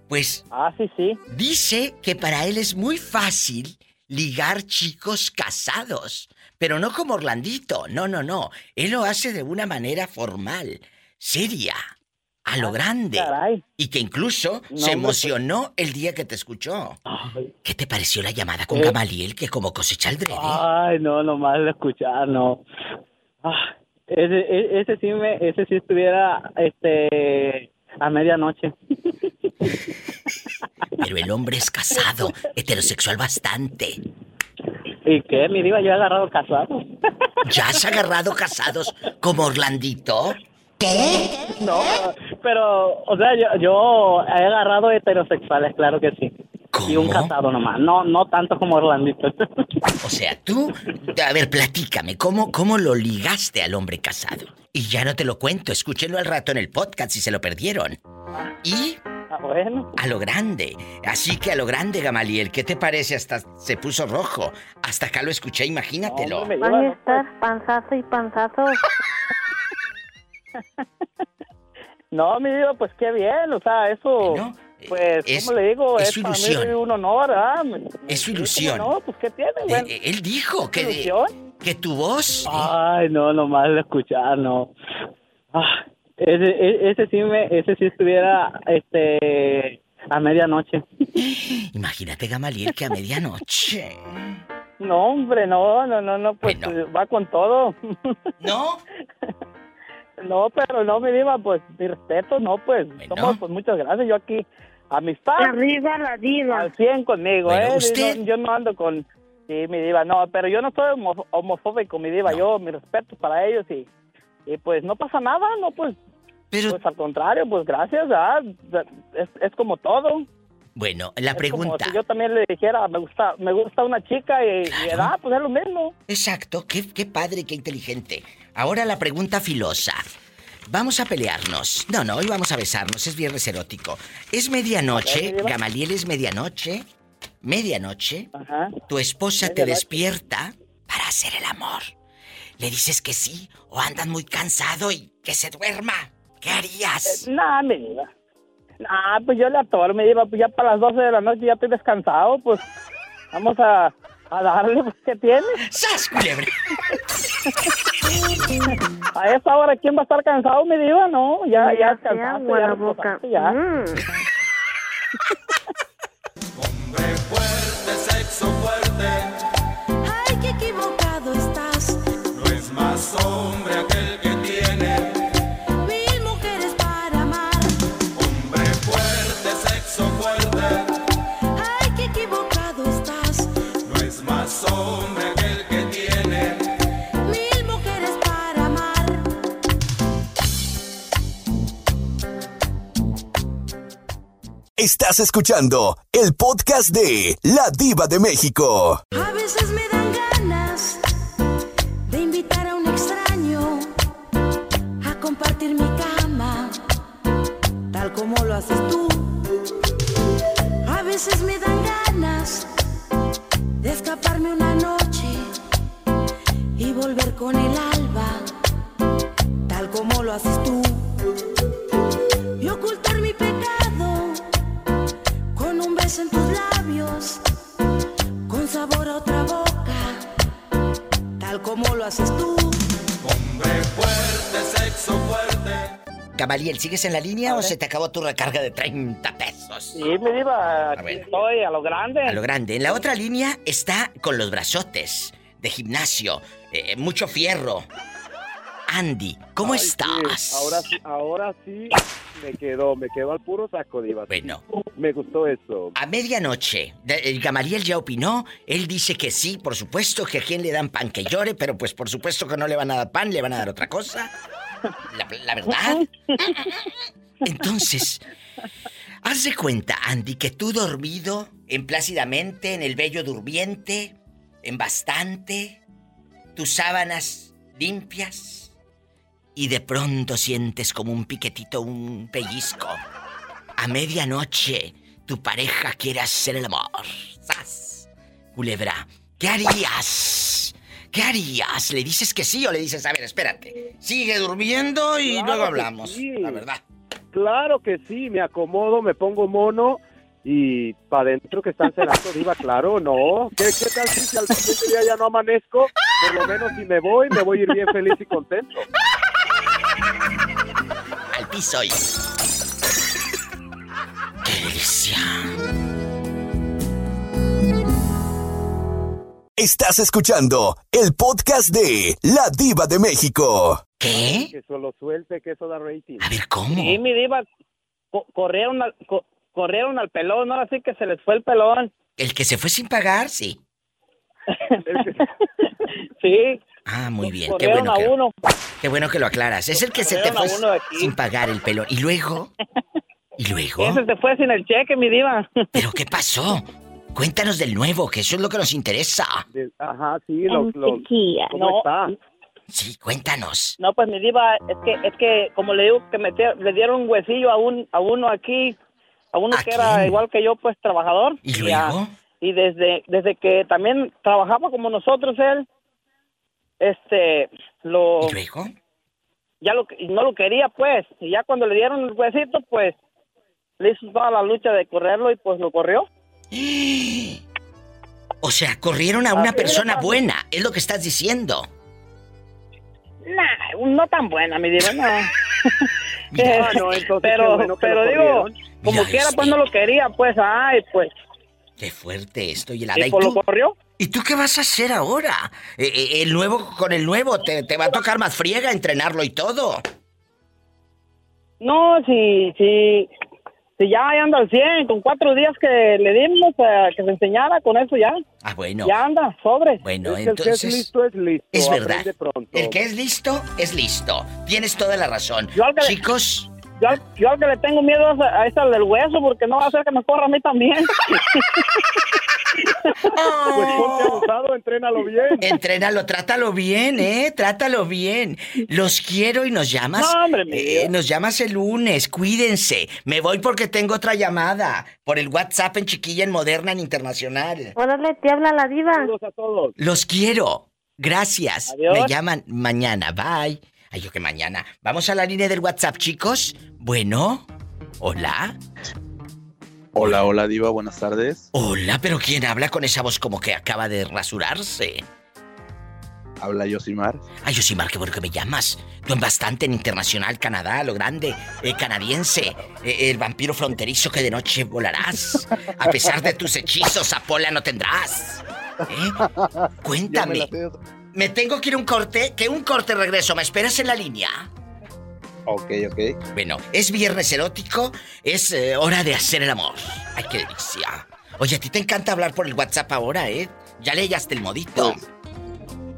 Pues... Ah, sí, sí. Dice que para él es muy fácil ligar chicos casados, pero no como Orlandito, no, no, no. Él lo hace de una manera formal, seria, a lo grande. Ah, caray. Y que incluso No, se hombre, emocionó el día que te escuchó. ¿Qué te pareció la llamada con Eh. Gamaliel que como cosecha el drede? Ay, no, nomás de escuchar, no. Ah, ese, e- ese sí me, ese sí estuviera, este, a medianoche. Pero el hombre es casado, heterosexual bastante. ¿Y qué, mi diva? Yo he agarrado casado. ¿Ya has agarrado casados como Orlandito? ¿Qué? No, pero, o sea, yo, yo he agarrado heterosexuales, claro que sí. Y un casado nomás, no, no tanto como Orlandito. O sea, tú, a ver, platícame, ¿cómo, ¿cómo lo ligaste al hombre casado? Y ya no te lo cuento, escúchenlo al rato en el podcast si se lo perdieron. Y Ah, bueno. a lo grande, así que a lo grande, Gamaliel, ¿qué te parece? Hasta se puso rojo. Hasta acá lo escuché, imagínatelo. Van a estar panzazo y panzazo. (laughs) No, mi diva, pues qué bien, o sea, eso... pues, Es- ¿cómo le digo? es Es, su para mí un honor, ¿ah? Es su ilusión. ¿cómo No, pues, ¿qué tiene, Eh, güey? eh, él dijo que, de- que tu voz... Ay, no, nomás de escuchar, no. Ah, ese, e- ese sí me, ese sí estuviera, este, a medianoche. (laughs) Imagínate, Gamaliel, que a medianoche... No, hombre, no, no, no, no, pues va con todo. ¿No? (laughs) No, pero no, mi diva, pues, mi respeto, no, pues, somos, pues, muchas gracias, yo aquí, amistad. Arriba la diva. Al 100 conmigo, Bueno, ¿eh? usted- No- yo no ando con, sí, mi diva, no, pero yo no soy homo- homofóbico, mi diva, yo, mi respeto para ellos y, y pues, no pasa nada, no, pues, pues, al contrario, pues, gracias, ¿ah? Es, es como todo. Bueno, la Es pregunta... Como si yo también le dijera, me gusta, me gusta una chica y, y edad, pues es lo mismo. Exacto, qué, qué padre, qué inteligente. Ahora la pregunta filosa. Vamos a pelearnos. No, no, hoy vamos a besarnos, es viernes erótico. ¿Es medianoche? Gamaliel, ¿es medianoche? ¿Medianoche? Ajá. Tu esposa te despierta para hacer el amor. ¿Le dices que sí o andas muy cansado y que se duerma? ¿Qué harías? Nah, mi diva. Nah, pues yo le mi diva, pues ya para las 12 de la noche ya estoy descansado, pues vamos a, a darle, pues, ¿qué tiene? ¡Sas, culebra! (laughs) a esa hora, ¿quién va a estar cansado, mi diva? No, ya, ya Ya descansaste, agua ya la boca. ya. Mm. Fuerte, sexo fuerte, Ay, qué equivocado estás. no es más hombre Estás escuchando el podcast de La Diva de México. A veces me dan ganas de invitar a un extraño a compartir mi cama, tal como lo haces tú. A veces me dan ganas de escaparme una noche y volver con el alba, tal como lo haces tú. Beso en tus labios con sabor a otra boca, tal como lo haces tú. Hombre fuerte, sexo fuerte. Gamaliel, ¿sigues en la línea o se te acabó tu recarga de 30 pesos? Sí, mi diva, aquí ver. estoy a lo grande. A lo grande. En la otra línea está con los brazotes de gimnasio, eh, mucho fierro. Andy, ¿cómo Ay, estás? ahora sí, ahora sí me quedó, me quedó al puro saco, Diva. Bueno. Me gustó eso. A medianoche, el Gamaliel ya opinó, él dice que sí, por supuesto, que a quien le dan pan que llore, pero pues por supuesto que no le van a dar pan, le van a dar otra cosa. La, la verdad. Entonces, haz de cuenta, Andy, que tú dormido, en plácidamente, en el bello durmiente, en bastante, tus sábanas limpias, y de pronto sientes como un piquetito, un pellizco. A medianoche, tu pareja quiere hacer el amor. ¡Sas! Culebra, ¿qué harías? ¿Qué harías? ¿Le dices que sí o le dices, a ver, espérate, sigue durmiendo y Claro luego hablamos? sí. La verdad. Claro que sí, me acomodo, me pongo mono y para adentro que están cenando, Diva, claro, no. ¿Qué, qué tal si si al siguiente día ya no amanezco? Por lo menos si me voy, me voy a ir bien feliz y contento. Al piso y... ¡Qué delicia! Estás escuchando el podcast de La Diva de México. ¿Qué? Que solo suelte, que eso da rating. A ver, ¿cómo? Sí, mi diva, co- corrieron, al, co- corrieron al pelón, ahora sí que se les fue el pelón. El que se fue sin pagar, sí. (laughs) Sí. Ah, muy bien. Qué bueno, que, uno. qué bueno que lo aclaras. Es el que se te fue sin pagar el pelo. ¿Y luego? (laughs) ¿Y luego? Ese se fue sin el cheque, mi diva. ¿Pero qué pasó? Cuéntanos del nuevo, que eso es lo que nos interesa. Ajá, sí, lo, lo, ¿cómo No. está? Sí, cuéntanos. No, pues mi diva, es que, es que como le digo, que me te- le dieron un huesillo a, un, a uno aquí, a uno que era igual que yo, pues trabajador. ¿Y a- luego? y desde, desde que también trabajaba como nosotros él, este, lo... ¿Y luego? Ya lo, que- no lo quería, pues. Y ya cuando le dieron el huesito, pues, le hizo toda la lucha de correrlo y pues lo corrió. (gasps) O sea, corrieron a una Así persona buena, es lo que estás diciendo. Nah, no tan buena, mi diva, no. (laughs) No, entonces pero, bueno pero digo, como Mira quiera, este. pues no lo quería, pues, ay, pues. Qué fuerte esto, y la ¿Y ¿Y pues lo corrió? ¿Y tú qué vas a hacer ahora? Eh, eh, el nuevo con el nuevo, te, te va a tocar más friega entrenarlo y todo. No, si, si, si ya anda al 100, con cuatro días que le dimos eh, que se enseñara, con eso ya. Ah, bueno. Ya anda, sobre. Bueno, Es que el que es entonces... listo es listo. Es verdad. El que es listo, es listo. Tienes toda la razón. Yo al que le- Chicos, Yo, al- yo al que le tengo miedo es a, a esta del hueso, porque no va a hacer que me corra a mí también. (laughs) Pues ponte abusado, entrénalo bien. entrénalo, trátalo bien, ¿eh? Trátalo bien. Los quiero y nos llamas. Eh, nos llamas el lunes, cuídense. Me voy porque tengo otra llamada. Por el WhatsApp en Chiquilla, en Moderna, en Internacional. Órale, te habla la diva. Saludos a todos. Los quiero. Gracias. Adiós. Me llaman mañana. Bye. Ay, yo que mañana. Vamos a la línea del WhatsApp, chicos. Bueno. Hola. Hola, hola Diva, buenas tardes. Hola, pero ¿quién habla con esa voz como que acaba de rasurarse? Habla Yosimar. Ay, Yosimar, qué bueno que me llamas. Tú en bastante en Internacional, Canadá, lo grande, eh, canadiense, eh, el vampiro fronterizo que de noche volarás. A pesar de tus hechizos, Apola no tendrás. ¿Eh? (laughs) Cuéntame. Me tengo que ir a un corte, que un corte regreso. ¿Me esperas en la línea? Ok, ok. Bueno, es viernes erótico, es eh, hora de hacer el amor. Ay, qué delicia. Oye, a ti te encanta hablar por el WhatsApp ahora, ¿eh? Ya leyaste el modito.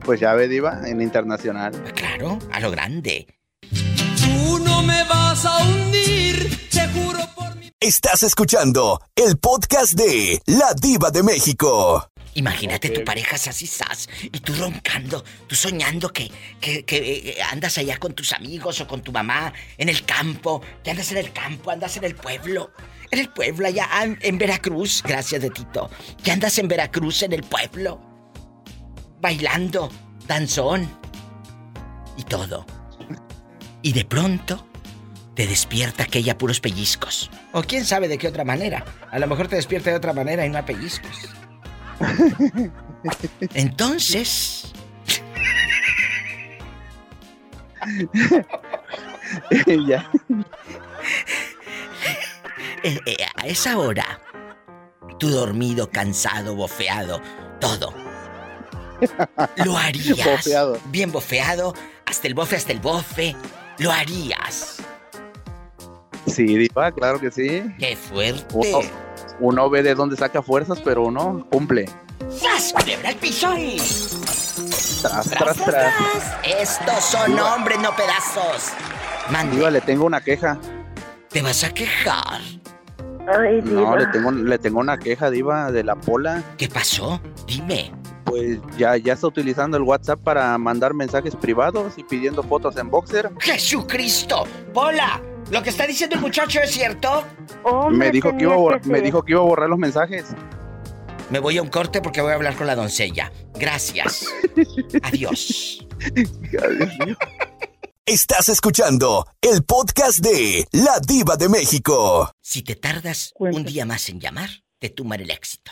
Pues ya ve Diva, en internacional. Claro, a lo grande. Tú no me vas a hundir, te juro por mi... Estás escuchando el podcast de La Diva de México. Imagínate tu pareja así, sas, y tú roncando, tú soñando que, que, que, eh, andas allá con tus amigos o con tu mamá en el campo, que andas en el campo, andas en el pueblo, en el pueblo allá en, en Veracruz, gracias de Tito, que andas en Veracruz en el pueblo, bailando, danzón y todo. Y de pronto te despierta aquella puros pellizcos. O quién sabe de qué otra manera. A lo mejor te despierta de otra manera y no a pellizcos. Entonces. (laughs) ya. eh, eh, a esa hora, tú dormido, cansado, bofeado, todo. ¿Lo harías? Bofeado. Bien bofeado, hasta el bofe, hasta el bofe. ¿Lo harías? Sí, Diva, claro que sí. ¡Qué fuerte! Uno ve de dónde saca fuerzas, pero uno cumple. ¡Sas! ¡Culebra el piso y... Tras, tras, tras. Estos son hombres, no pedazos. Mande. Diva, le tengo una queja. ¿Te vas a quejar? Ay, No, diva. le tengo, le tengo una queja, Diva, de la pola. ¿Qué pasó? Dime. Pues ya, ya está utilizando el WhatsApp para mandar mensajes privados y pidiendo fotos en boxer. ¡Jesucristo! ¡Pola! ¿Lo que está diciendo el muchacho es cierto? me dijo que iba a bor- me dijo que iba a borrar los mensajes. Me voy a un corte porque voy a hablar con la doncella. Gracias. Adiós. (laughs) Estás escuchando el podcast de La Diva de México. Si te tardas un día más en llamar, te tumban el éxito.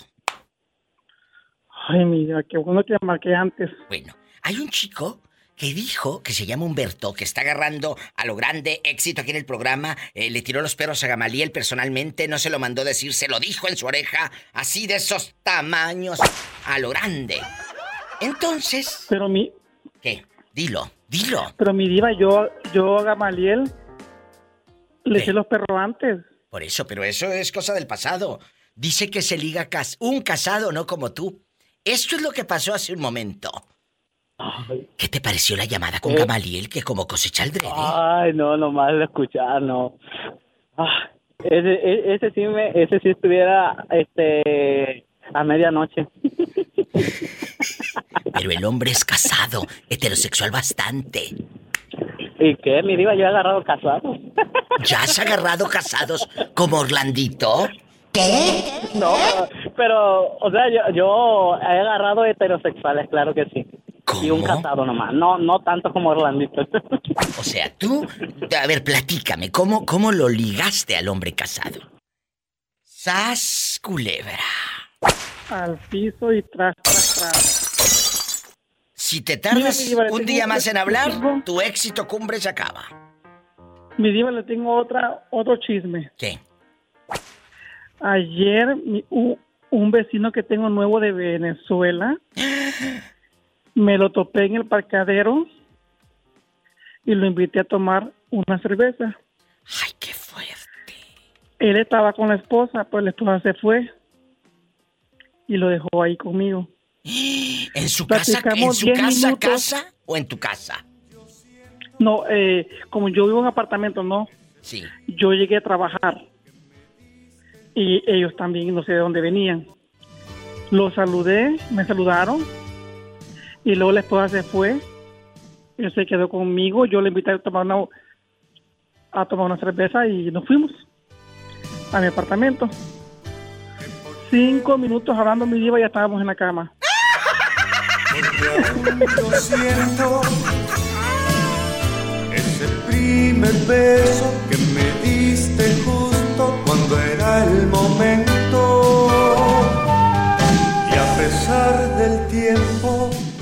Ay, mira, qué bueno que marqué antes. Bueno, hay un chico que dijo que se llama Humberto, que está agarrando a lo grande éxito aquí en el programa. eh, le tiró los perros a Gamaliel personalmente, no se lo mandó decir, se lo dijo en su oreja, así de esos tamaños, a lo grande. Entonces. Pero mi. ¿Qué? Dilo, dilo. Pero mi diva, yo, yo a Gamaliel le eché los perros antes. Por eso, pero eso es cosa del pasado. Dice que se liga cas un casado, no como tú. Esto es lo que pasó hace un momento. ¿Qué te pareció la llamada con Eh. Gamaliel que como cosecha el drede? Ay, no, nomás de escuchar, no. Ah, ese, e- ese sí me, ese sí estuviera, este, a medianoche. (laughs) Pero el hombre es casado, heterosexual bastante. ¿Y qué? Mi diva, yo he agarrado casado. ¿Ya has agarrado casados como Orlandito? ¿Qué? No, pero, o sea, yo, yo he agarrado heterosexuales, claro que sí. Y un casado nomás, no, no tanto como Orlandito. O sea, tú, a ver, platícame, ¿cómo, cómo lo ligaste al hombre casado? ¡Sas, culebra! Al piso y tras, tras, tras. Si te tardas diva, un día más en hablar, tengo- tu éxito cumbre se acaba. Mi diva, le tengo otra, otro chisme. ¿Qué? Ayer, mi- u- un vecino que tengo nuevo de Venezuela, (gasps) me lo topé en el parcadero y lo invité a tomar una cerveza. ¡Ay, qué fuerte! Él estaba con la esposa, pues la esposa se fue y lo dejó ahí conmigo. (gasps) ¿En su casa, en su 10 casa, minutos. casa o en tu casa? No, eh, como yo vivo en un apartamento, no. Sí. Yo llegué a trabajar y ellos también, no sé de dónde venían. Los saludé, me saludaron y luego la esposa se fue. Él se quedó conmigo, yo le invité a tomar una, a tomar una cerveza y nos fuimos a mi apartamento. Cinco minutos hablando mi diva y ya estábamos en la cama. Lo siento. Primer beso que me diste justo cuando era el momento.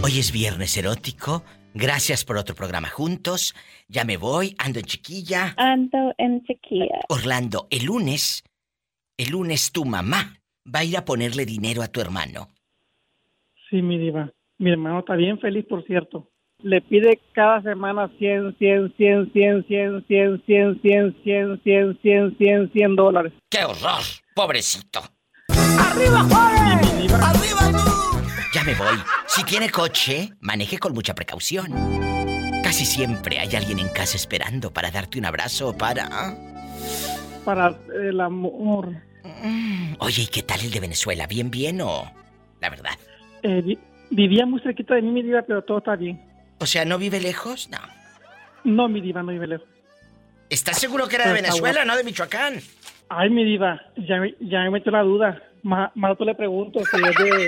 Hoy es viernes erótico. Gracias por otro programa juntos. Ya me voy, ando en chiquilla. Ando en chiquilla. Orlando, el lunes, el lunes tu mamá va a ir a ponerle dinero a tu hermano. Sí, mi diva. Mi hermano está bien feliz, por cierto. Le pide cada semana 100, 100, 100, 100, 100, 100, 100, 100, 100, 100, 100, 100, 100 dólares. ¡Qué horror! Pobrecito. ¡Arriba, Juárez! ¡Arriba tú! Ya me voy. Si tiene coche, maneje con mucha precaución. Casi siempre hay alguien en casa esperando para darte un abrazo o para... Para el amor. Oye, ¿y qué tal el de Venezuela? ¿Bien, bien o...? La verdad. Eh, vi- vivía muy cerquita de mí, mi diva, pero todo está bien. O sea, ¿no vive lejos? No. No, mi diva, no vive lejos. ¿Estás seguro que era de Venezuela, no de Michoacán? Ay, mi diva, ya, me- ya me metió la duda. Más, más tú le pregunto si es de,